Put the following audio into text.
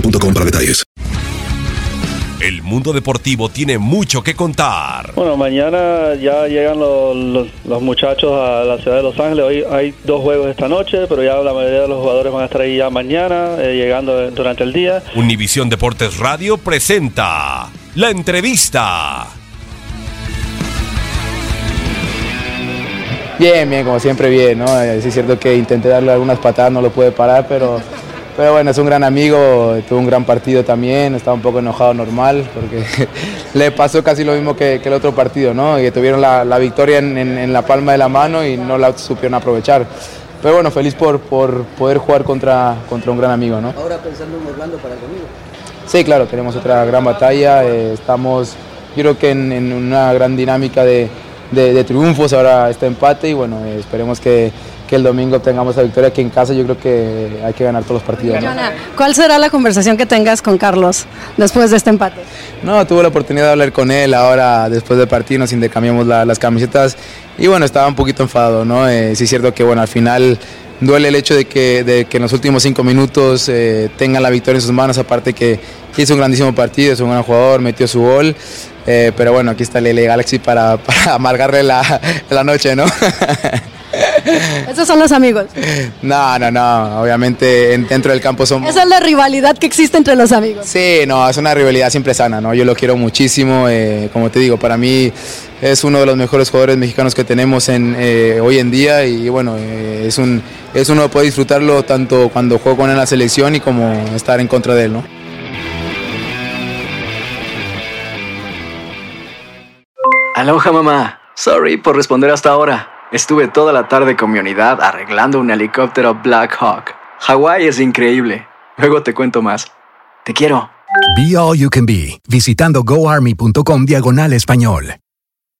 boostmobile.com para detalles. El mundo deportivo tiene mucho que contar. Bueno, mañana ya llegan los, los- los muchachos a la ciudad de Los Ángeles. Hoy hay dos juegos esta noche, pero ya la mayoría de los jugadores van a estar ahí ya mañana, eh, llegando durante el día. Univisión Deportes Radio presenta la entrevista. Bien, bien, como siempre bien, ¿no? Eh, Sí es cierto que intenté darle algunas patadas, no lo pude parar, pero, pero bueno, es un gran amigo, tuvo un gran partido también, estaba un poco enojado normal, porque le pasó casi lo mismo que, que el otro partido, ¿no? Que tuvieron la, la victoria en, en- en la palma de la mano y no la supieron aprovechar. Pero bueno, feliz por, por poder jugar contra, contra un gran amigo, ¿no? Ahora pensando en Orlando para conmigo. Sí, claro, tenemos otra gran batalla, eh, estamos yo creo que en, en una gran dinámica de, de- de triunfos, ahora este empate y bueno, eh, esperemos que, que el domingo obtengamos la victoria aquí en casa, yo creo que hay que ganar todos los partidos. ¿no? ¿cuál será la conversación que tengas con Carlos después de este empate? No, tuve la oportunidad de hablar con él ahora después del partido, nos intercambiamos la- las camisetas y bueno, estaba un poquito enfadado, ¿no? Eh, sí es cierto que bueno, al final duele el hecho de que, de que en los últimos cinco minutos eh, tengan la victoria en sus manos, aparte que hizo un grandísimo partido, es un gran jugador, metió su gol, eh, pero bueno, aquí está el LA Galaxy para, para amargarle la, la noche, ¿no? Esos son los amigos. no, no, no, obviamente en- dentro del campo somos... Esa es la rivalidad que existe entre los amigos. Sí, no, es una rivalidad siempre sana, ¿no? Yo lo quiero muchísimo, eh, como te digo, para mí es uno de los mejores jugadores mexicanos que tenemos en, eh, hoy en día y bueno, es un es uno poder disfrutarlo tanto cuando juego con él en la selección y como estar en contra de él, ¿no? Aloha mamá. Sorry por responder hasta ahora. Estuve toda la tarde con mi unidad arreglando un helicóptero Black Hawk. Hawái es increíble. Luego te cuento más. Te quiero. Be All You Can Be, visitando goarmy.com diagonal español.